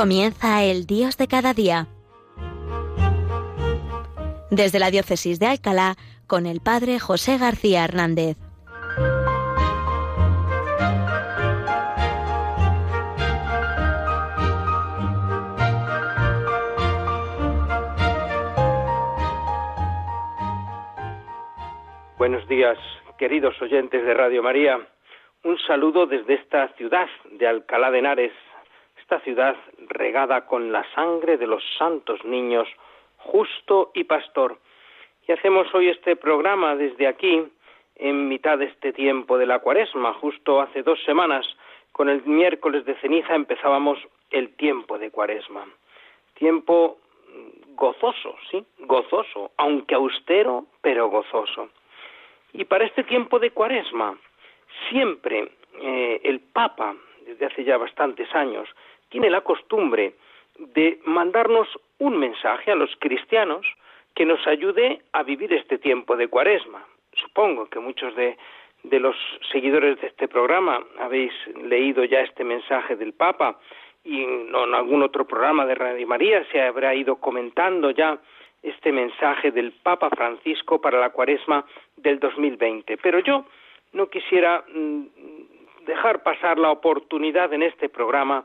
Comienza el Dios de cada día. Desde la Diócesis de Alcalá, con el Padre José García Hernández. Buenos días, queridos oyentes de Radio María. Un saludo desde esta ciudad de Alcalá de Henares, esta ciudad regada con la sangre de los santos niños, justo y pastor. Y hacemos hoy este programa desde aquí, en mitad de este tiempo de la cuaresma, justo hace dos semanas, con el miércoles de ceniza empezábamos el tiempo de cuaresma. Tiempo gozoso, sí, gozoso, aunque austero, pero gozoso. Y para este tiempo de cuaresma, siempre eh, el Papa, desde hace ya bastantes años, tiene la costumbre de mandarnos un mensaje a los cristianos que nos ayude a vivir este tiempo de cuaresma. Supongo que muchos de, de los seguidores de este programa habéis leído ya este mensaje del Papa y en algún otro programa de Radio María se habrá ido comentando ya este mensaje del Papa Francisco para la cuaresma del 2020. Pero yo no quisiera mm, dejar pasar la oportunidad en este programa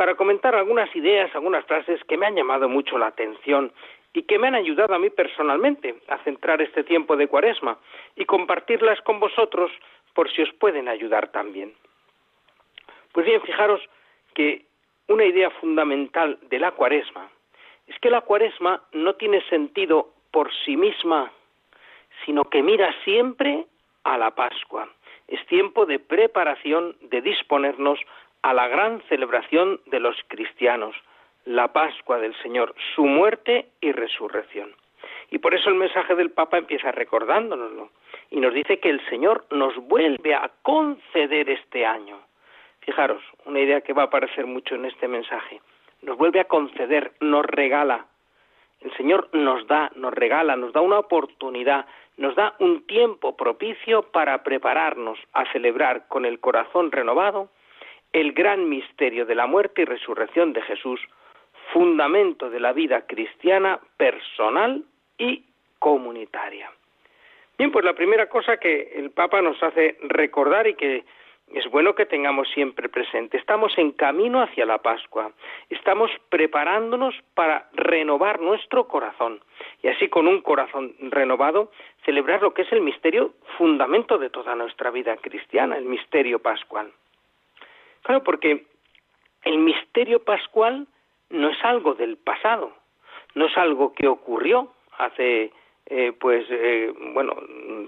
para comentar algunas ideas, algunas frases que me han llamado mucho la atención y que me han ayudado a mí personalmente a centrar este tiempo de cuaresma y compartirlas con vosotros por si os pueden ayudar también. Pues bien, fijaros que una idea fundamental de la cuaresma es que la cuaresma no tiene sentido por sí misma, sino que mira siempre a la Pascua. Es tiempo de preparación, de disponernos a la gran celebración de los cristianos, la Pascua del Señor, su muerte y resurrección. Y por eso el mensaje del Papa empieza recordándonoslo y nos dice que el Señor nos vuelve a conceder este año. Fijaros, una idea que va a aparecer mucho en este mensaje nos vuelve a conceder, nos regala. El Señor nos da, nos regala, nos da una oportunidad, nos da un tiempo propicio para prepararnos a celebrar con el corazón renovado el gran misterio de la muerte y resurrección de Jesús, fundamento de la vida cristiana personal y comunitaria. Bien, pues la primera cosa que el Papa nos hace recordar y que es bueno que tengamos siempre presente. Estamos en camino hacia la Pascua. Estamos preparándonos para renovar nuestro corazón y así con un corazón renovado celebrar lo que es el misterio fundamento de toda nuestra vida cristiana, el misterio pascual. Claro, porque el misterio pascual no es algo del pasado, no es algo que ocurrió hace eh, pues eh, bueno,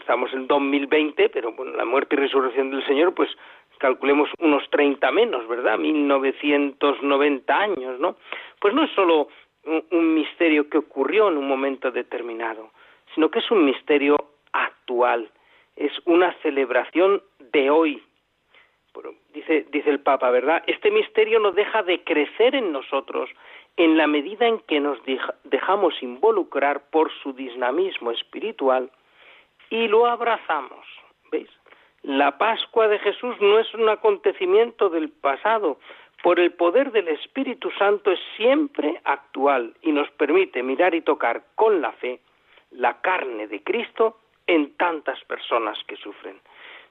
estamos en 2020, pero bueno, la muerte y resurrección del Señor, pues calculemos unos 30 menos, ¿verdad? 1990 años, ¿no? Pues no es solo un, un misterio que ocurrió en un momento determinado, sino que es un misterio actual, es una celebración de hoy. Dice, dice el Papa, ¿verdad? Este misterio no deja de crecer en nosotros, en la medida en que nos dejamos involucrar por su dinamismo espiritual y lo abrazamos. ¿Veis? La Pascua de Jesús no es un acontecimiento del pasado. Por el poder del Espíritu Santo es siempre actual y nos permite mirar y tocar con la fe la carne de Cristo en tantas personas que sufren.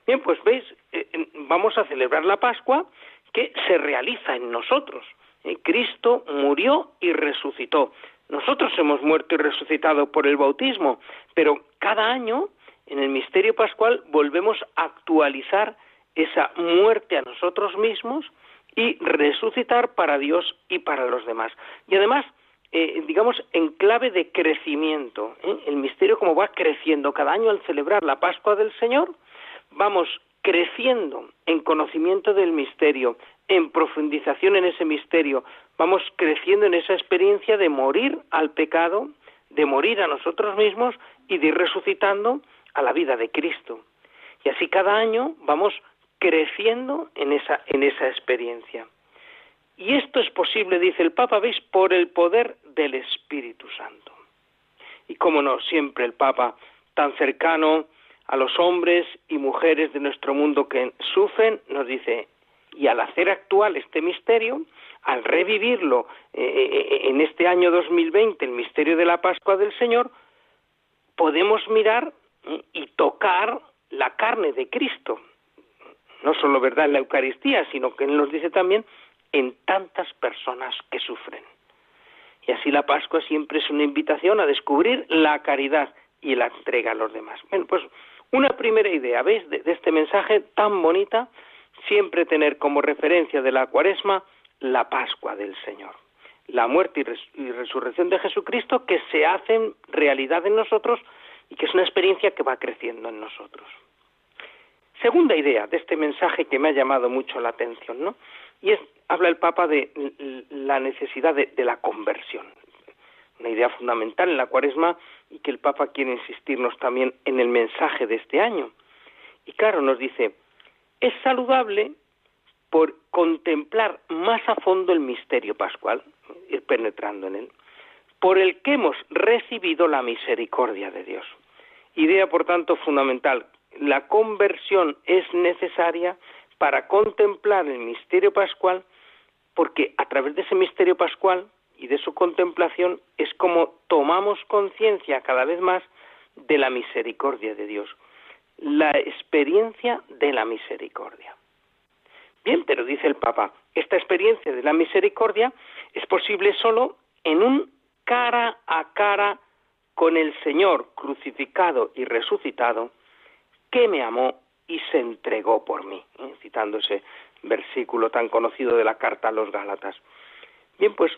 Bien, pues veis, eh, vamos a celebrar la Pascua que se realiza en nosotros. Eh, Cristo murió y resucitó. Nosotros hemos muerto y resucitado por el bautismo, pero cada año en el misterio pascual volvemos a actualizar esa muerte a nosotros mismos y resucitar para Dios y para los demás. Y además, eh, digamos, en clave de crecimiento, ¿eh? el misterio como va creciendo cada año al celebrar la Pascua del Señor, vamos creciendo en conocimiento del misterio, en profundización en ese misterio, vamos creciendo en esa experiencia de morir al pecado, de morir a nosotros mismos y de ir resucitando a la vida de Cristo. Y así cada año vamos creciendo en esa, en esa experiencia. Y esto es posible, dice el Papa, veis, por el poder del Espíritu Santo. Y cómo no, siempre el Papa, tan cercano a los hombres y mujeres de nuestro mundo que sufren, nos dice, Y al hacer actual este misterio, al revivirlo eh, eh, en este año 2020, el misterio de la Pascua del Señor, podemos mirar y tocar la carne de Cristo. No solo verdad en la Eucaristía, sino que Él nos dice también en tantas personas que sufren. Y así la Pascua siempre es una invitación a descubrir la caridad y la entrega a los demás. Bueno, pues una primera idea, ¿veis? De, este mensaje tan bonita, siempre tener como referencia de la cuaresma la Pascua del Señor. La muerte y, resurrección de Jesucristo que se hacen realidad en nosotros y que es una experiencia que va creciendo en nosotros. Segunda idea de este mensaje que me ha llamado mucho la atención, ¿no? Y es, habla el Papa de la necesidad de, de la conversión. Una idea fundamental en la cuaresma y que el Papa quiere insistirnos también en el mensaje de este año. Y claro, nos dice, es saludable por contemplar más a fondo el misterio pascual, ir penetrando en él, por el que hemos recibido la misericordia de Dios. Idea, por tanto, fundamental. La conversión es necesaria para contemplar el misterio pascual, porque a través de ese misterio pascual y de su contemplación es como tomamos conciencia cada vez más de la misericordia de Dios, la experiencia de la misericordia. Bien, pero dice el Papa, esta experiencia de la misericordia es posible solo en un cara a cara con el Señor crucificado y resucitado, que me amó y se entregó por mí, ¿eh? citando ese versículo tan conocido de la carta a los Gálatas. Bien, pues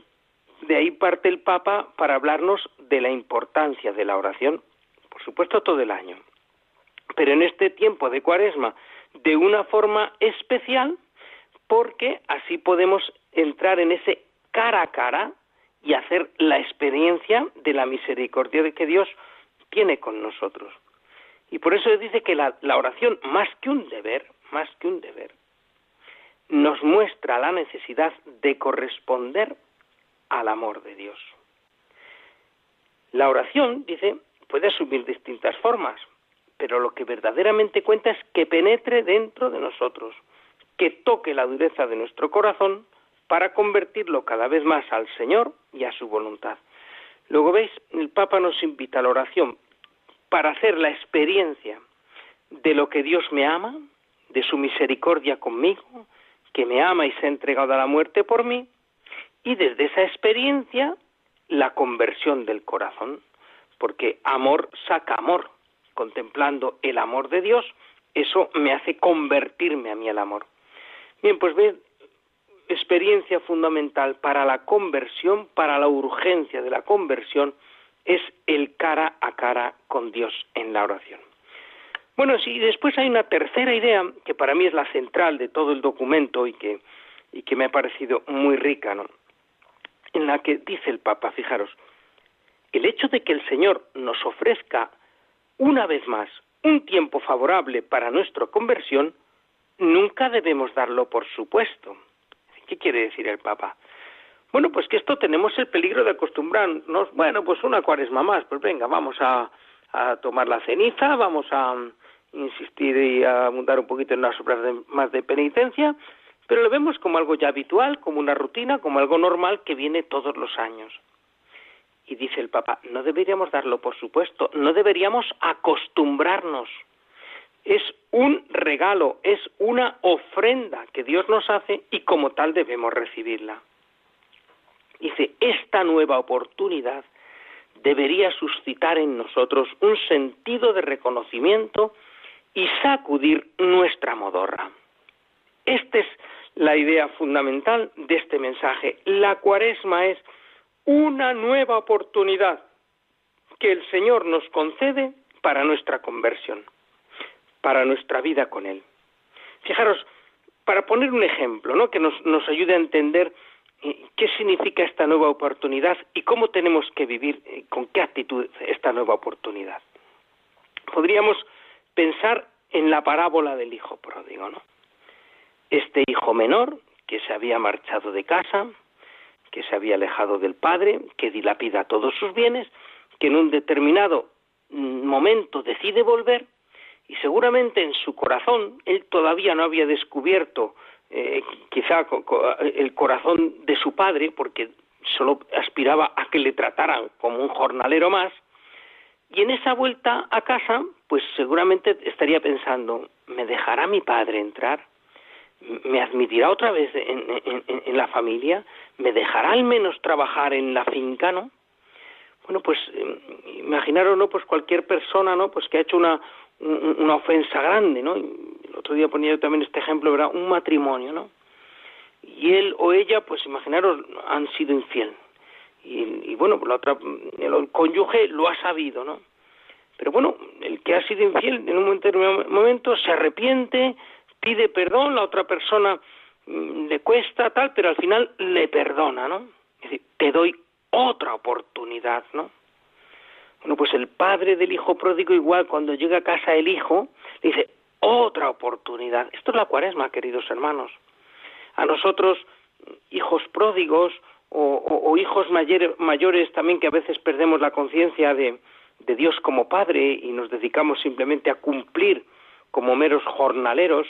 de ahí parte el Papa para hablarnos de la importancia de la oración, por supuesto todo el año, pero en este tiempo de cuaresma de una forma especial porque así podemos entrar en ese cara a cara y hacer la experiencia de la misericordia que Dios tiene con nosotros. Y por eso dice que la, la oración, más que un deber, más que un deber, nos muestra la necesidad de corresponder al amor de Dios. La oración, dice, puede asumir distintas formas, pero lo que verdaderamente cuenta es que penetre dentro de nosotros, que toque la dureza de nuestro corazón para convertirlo cada vez más al Señor y a su voluntad. Luego veis, el Papa nos invita a la oración para hacer la experiencia de lo que Dios me ama, de su misericordia conmigo, que me ama y se ha entregado a la muerte por mí, y desde esa experiencia la conversión del corazón, porque amor saca amor, contemplando el amor de Dios, eso me hace convertirme a mí al amor. Bien, pues ve, experiencia fundamental para la conversión, para la urgencia de la conversión, es el cara a cara con Dios en la oración. Bueno, sí, después hay una tercera idea que para mí es la central de todo el documento y que, y que me ha parecido muy rica, ¿no? En la que dice el Papa, fijaros, el hecho de que el Señor nos ofrezca una vez más un tiempo favorable para nuestra conversión, nunca debemos darlo por supuesto. ¿Qué quiere decir el Papa? Bueno, pues que esto tenemos el peligro de acostumbrarnos, bueno, pues una cuaresma más, pues venga, vamos a, tomar la ceniza, vamos a insistir y a abundar un poquito en unas obras más de penitencia, pero lo vemos como algo ya habitual, como una rutina, como algo normal que viene todos los años. Y dice el Papa, no deberíamos darlo por supuesto, no deberíamos acostumbrarnos. Es un regalo, es una ofrenda que Dios nos hace y como tal debemos recibirla. Dice, esta nueva oportunidad debería suscitar en nosotros un sentido de reconocimiento y sacudir nuestra modorra. Esta es la idea fundamental de este mensaje. La cuaresma es una nueva oportunidad que el Señor nos concede para nuestra conversión, para nuestra vida con Él. Fijaros, para poner un ejemplo, ¿no? que nos, ayude a entender eh, qué significa esta nueva oportunidad y cómo tenemos que vivir, eh, con qué actitud esta nueva oportunidad. Podríamos pensar en la parábola del hijo pródigo, ¿no? Este hijo menor, que se había marchado de casa, que se había alejado del padre, que dilapida todos sus bienes, que en un determinado momento decide volver y seguramente en su corazón él todavía no había descubierto eh, quizá el corazón de su padre, porque solo aspiraba a que le trataran como un jornalero más, y en esa vuelta a casa, pues seguramente estaría pensando, ¿me dejará mi padre entrar? ¿Me admitirá otra vez en, la familia? ¿Me dejará al menos trabajar en la finca, no? Bueno, pues eh, imaginaros, ¿no? Pues cualquier persona, ¿no? Pues que ha hecho una, una ofensa grande, ¿no? El otro día ponía yo también este ejemplo, ¿verdad? Un matrimonio, ¿no? Y él o ella, pues imaginaros, han sido infiel y, bueno, pues la otra, el cónyuge lo ha sabido, ¿no? Pero bueno, el que ha sido infiel en un momento, momento se arrepiente, pide perdón, la otra persona mm, le cuesta tal, pero al final le perdona, ¿no? Es decir, te doy otra oportunidad, ¿no? Bueno, pues el padre del hijo pródigo igual cuando llega a casa el hijo, le dice, otra oportunidad. Esto es la cuaresma, queridos hermanos. A nosotros, hijos pródigos, o, hijos mayores también que a veces perdemos la conciencia de, de Dios como Padre y nos dedicamos simplemente a cumplir como meros jornaleros,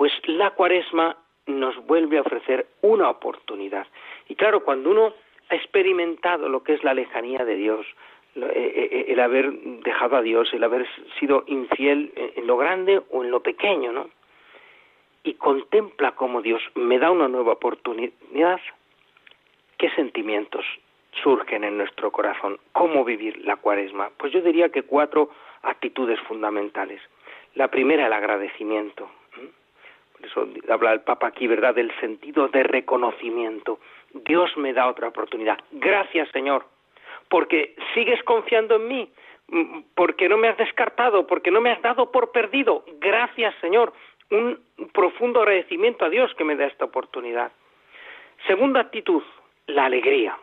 pues la cuaresma nos vuelve a ofrecer una oportunidad. Y claro, cuando uno ha experimentado lo que es la lejanía de Dios, eh, eh, eh, el haber dejado a Dios, el haber sido infiel en lo grande o en lo pequeño, ¿no? Y contempla cómo Dios me da una nueva oportunidad, ¿Qué sentimientos surgen en nuestro corazón? ¿Cómo vivir la cuaresma? Pues yo diría que cuatro actitudes fundamentales. La primera, el agradecimiento. Eso habla el Papa aquí, ¿verdad?, del sentido de reconocimiento. Dios me da otra oportunidad. Gracias, Señor, porque sigues confiando en mí, porque no me has descartado, porque no me has dado por perdido. Gracias, Señor. Un profundo agradecimiento a Dios que me da esta oportunidad. Segunda actitud, la alegría.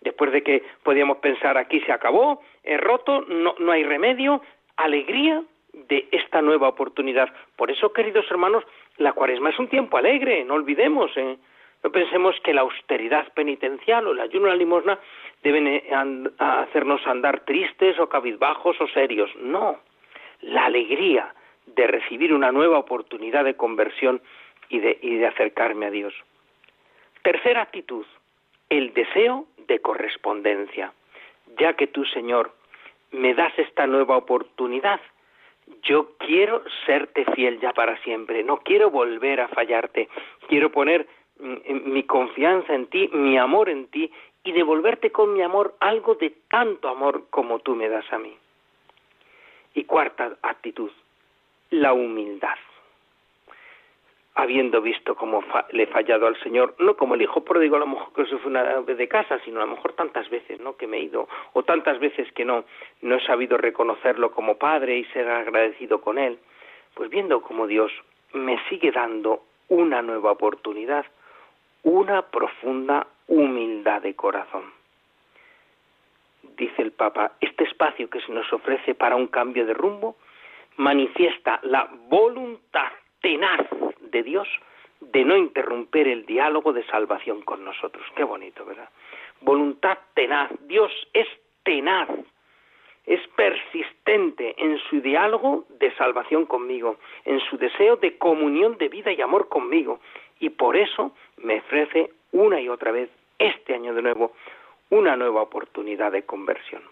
Después de que podíamos pensar aquí se acabó, es roto, no, no hay remedio, alegría de esta nueva oportunidad. Por eso, queridos hermanos, la cuaresma es un tiempo alegre, no olvidemos. ¿eh? No pensemos que la austeridad penitencial o el ayuno a la limosna deben eh, hacernos andar tristes o cabizbajos o serios. No, la alegría de recibir una nueva oportunidad de conversión y de, y de acercarme a Dios. Tercera actitud, el deseo de correspondencia. Ya que tú, Señor, me das esta nueva oportunidad, yo quiero serte fiel ya para siempre, no quiero volver a fallarte, quiero poner mm, mi confianza en ti, mi amor en ti y devolverte con mi amor algo de tanto amor como tú me das a mí. Y cuarta actitud, la humildad habiendo visto cómo le he fallado al Señor, no como el hijo pródigo a lo mejor que se fue una vez de casa, sino a lo mejor tantas veces, ¿no? Que me he ido, o tantas veces que no, no he sabido reconocerlo como padre y ser agradecido con él, pues viendo cómo Dios me sigue dando una nueva oportunidad, una profunda humildad de corazón. Dice el Papa, este espacio que se nos ofrece para un cambio de rumbo manifiesta la voluntad tenaz de Dios de no interrumpir el diálogo de salvación con nosotros. Qué bonito, ¿verdad? Voluntad tenaz. Dios es tenaz, es persistente en su diálogo de salvación conmigo, en su deseo de comunión de vida y amor conmigo. Y por eso me ofrece una y otra vez, este año de nuevo, una nueva oportunidad de conversión.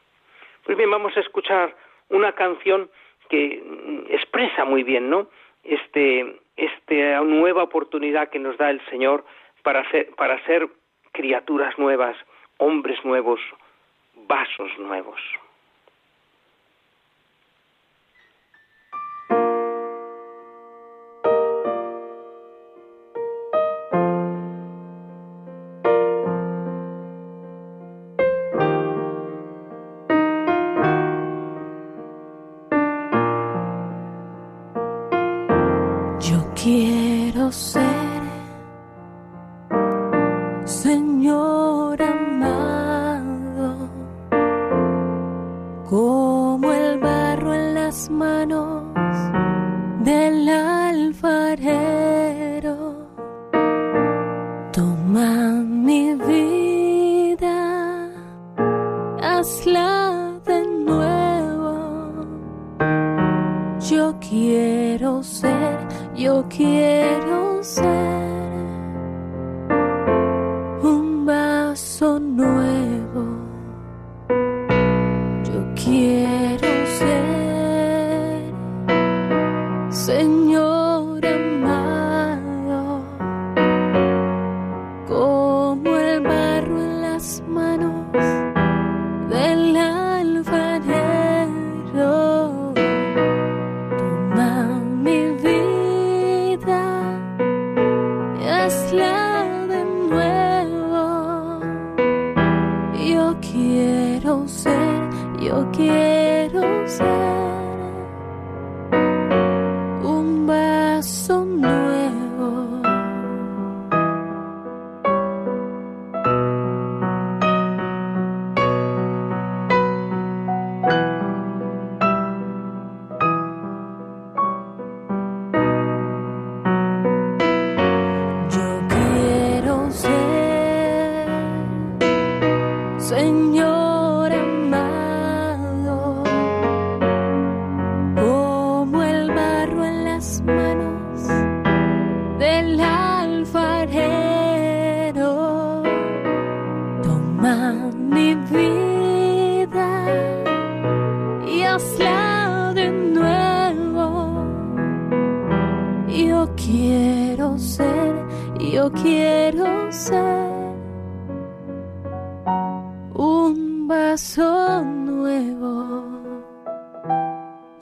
Pues bien, vamos a escuchar una canción que mm, expresa muy bien, ¿no? Este, esta nueva oportunidad que nos da el Señor para ser, para ser criaturas nuevas, hombres nuevos, vasos nuevos. ser, Señor.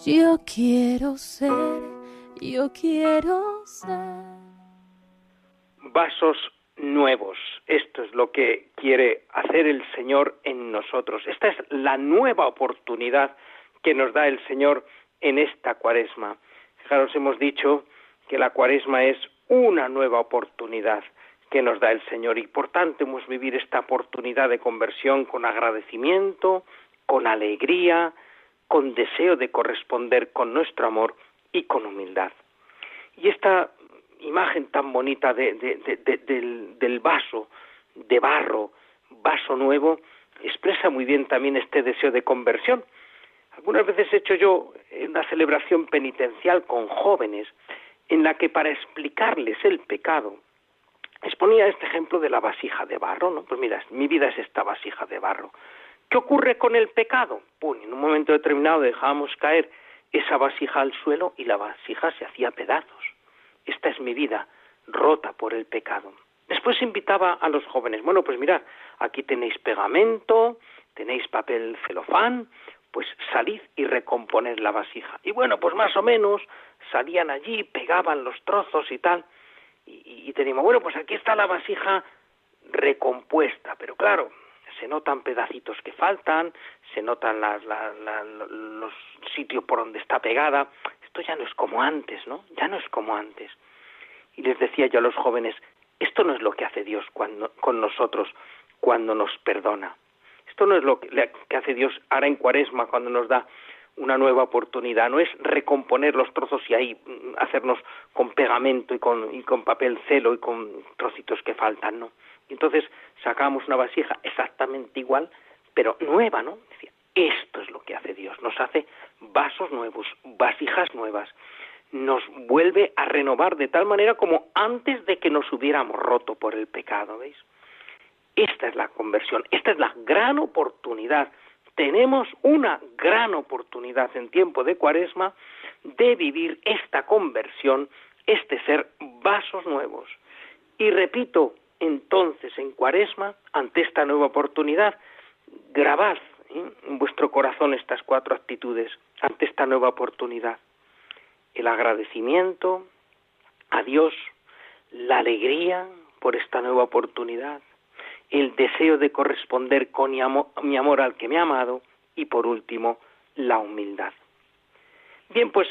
Yo quiero ser, yo quiero ser. vasos nuevos. Esto es lo que quiere hacer el Señor en nosotros. Esta es la nueva oportunidad que nos da el Señor en esta cuaresma. Fijaros, hemos dicho que la cuaresma es una nueva oportunidad que nos da el Señor y por tanto hemos vivir esta oportunidad de conversión con agradecimiento, con alegría, con deseo de corresponder con nuestro amor y con humildad. Y esta imagen tan bonita de, de- de- de- del, del vaso de barro, vaso nuevo, expresa muy bien también este deseo de conversión. Algunas veces he hecho yo una celebración penitencial con jóvenes en la que para explicarles el pecado exponía este ejemplo de la vasija de barro, ¿no? Pues mira, mi vida es esta vasija de barro. ¿Qué ocurre con el pecado? Pum, en un momento determinado dejábamos caer esa vasija al suelo y la vasija se hacía pedazos. Esta es mi vida, rota por el pecado. Después invitaba a los jóvenes, bueno, pues mirad, aquí tenéis pegamento, tenéis papel celofán, pues salid y recomponed la vasija. Y bueno, pues más o menos salían allí, pegaban los trozos y tal, y, y teníamos, bueno, pues aquí está la vasija recompuesta, pero claro, se notan pedacitos que faltan, se notan los sitios por donde está pegada. Esto ya no es como antes, ¿no? Ya no es como antes. Y les decía yo a los jóvenes, esto no es lo que hace Dios cuando, con nosotros cuando nos perdona. Esto no es lo que, que hace Dios ahora en cuaresma cuando nos da una nueva oportunidad. No es recomponer los trozos y ahí mm, hacernos con pegamento y con, y con papel celo y con trocitos que faltan, ¿no? Entonces sacamos una vasija exactamente igual, pero nueva, ¿no? Decía, esto es lo que hace Dios. Nos hace vasos nuevos, vasijas nuevas. Nos vuelve a renovar de tal manera como antes de que nos hubiéramos roto por el pecado, ¿veis? Esta es la conversión, esta es la gran oportunidad. Tenemos una gran oportunidad en tiempo de cuaresma de vivir esta conversión, este ser vasos nuevos. Y repito, entonces en cuaresma, ante esta nueva oportunidad, grabad ¿eh? en vuestro corazón estas cuatro actitudes ante esta nueva oportunidad. El agradecimiento a Dios, la alegría por esta nueva oportunidad, el deseo de corresponder con mi amor, mi amor al que me ha amado y por último la humildad. Bien, pues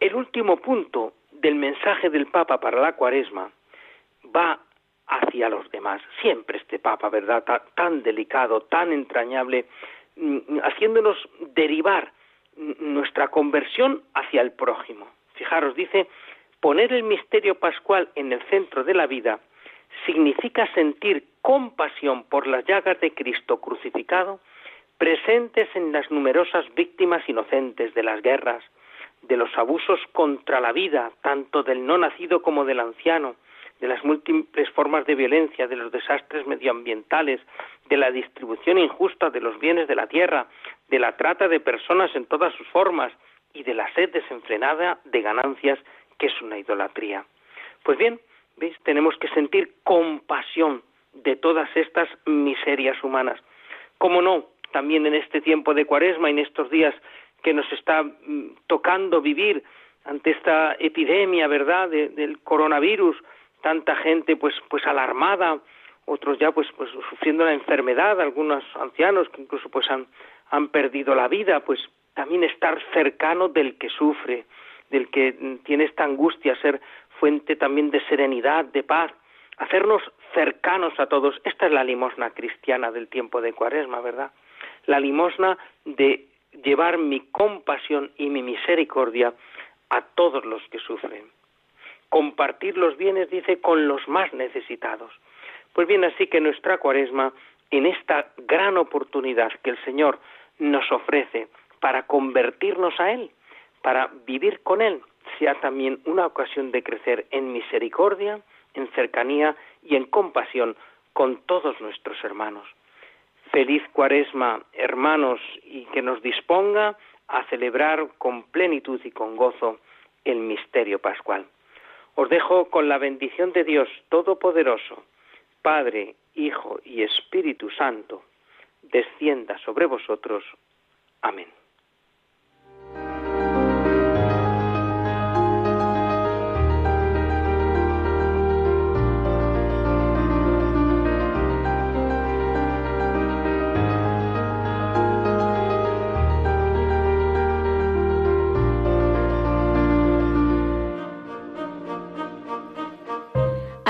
el último punto del mensaje del Papa para la cuaresma va hacia los demás. Siempre este Papa, ¿verdad? Ta- Tan, delicado, tan entrañable, mm, haciéndonos derivar nuestra conversión hacia el prójimo. Fijaros, dice, poner el misterio pascual en el centro de la vida significa sentir compasión por las llagas de Cristo crucificado presentes en las numerosas víctimas inocentes de las guerras, de los abusos contra la vida, tanto del no nacido como del anciano, de las múltiples formas de violencia, de los desastres medioambientales, de la distribución injusta de los bienes de la tierra, de la trata de personas en todas sus formas y de la sed desenfrenada de ganancias que es una idolatría. Pues bien, ¿veis? Tenemos que sentir compasión de todas estas miserias humanas. ¿Cómo no? También en este tiempo de cuaresma, en estos días que nos está mm, tocando vivir ante esta epidemia, ¿verdad?, del coronavirus, tanta gente pues pues alarmada, otros ya pues pues sufriendo la enfermedad, algunos ancianos que incluso pues han han perdido la vida, pues también estar cercano del que sufre, del que tiene esta angustia, ser fuente también de serenidad, de paz, hacernos cercanos a todos. Esta es la limosna cristiana del tiempo de Cuaresma, ¿verdad? La limosna de llevar mi compasión y mi misericordia a todos los que sufren compartir los bienes, dice, con los más necesitados. Pues bien, así que nuestra cuaresma, en esta gran oportunidad que el Señor nos ofrece para convertirnos a Él, para vivir con Él, sea también una ocasión de crecer en misericordia, en cercanía y en compasión con todos nuestros hermanos. Feliz cuaresma, hermanos, y que nos disponga a celebrar con plenitud y con gozo el misterio pascual. Os dejo con la bendición de Dios Todopoderoso, Padre, Hijo y Espíritu Santo, descienda sobre vosotros. Amén.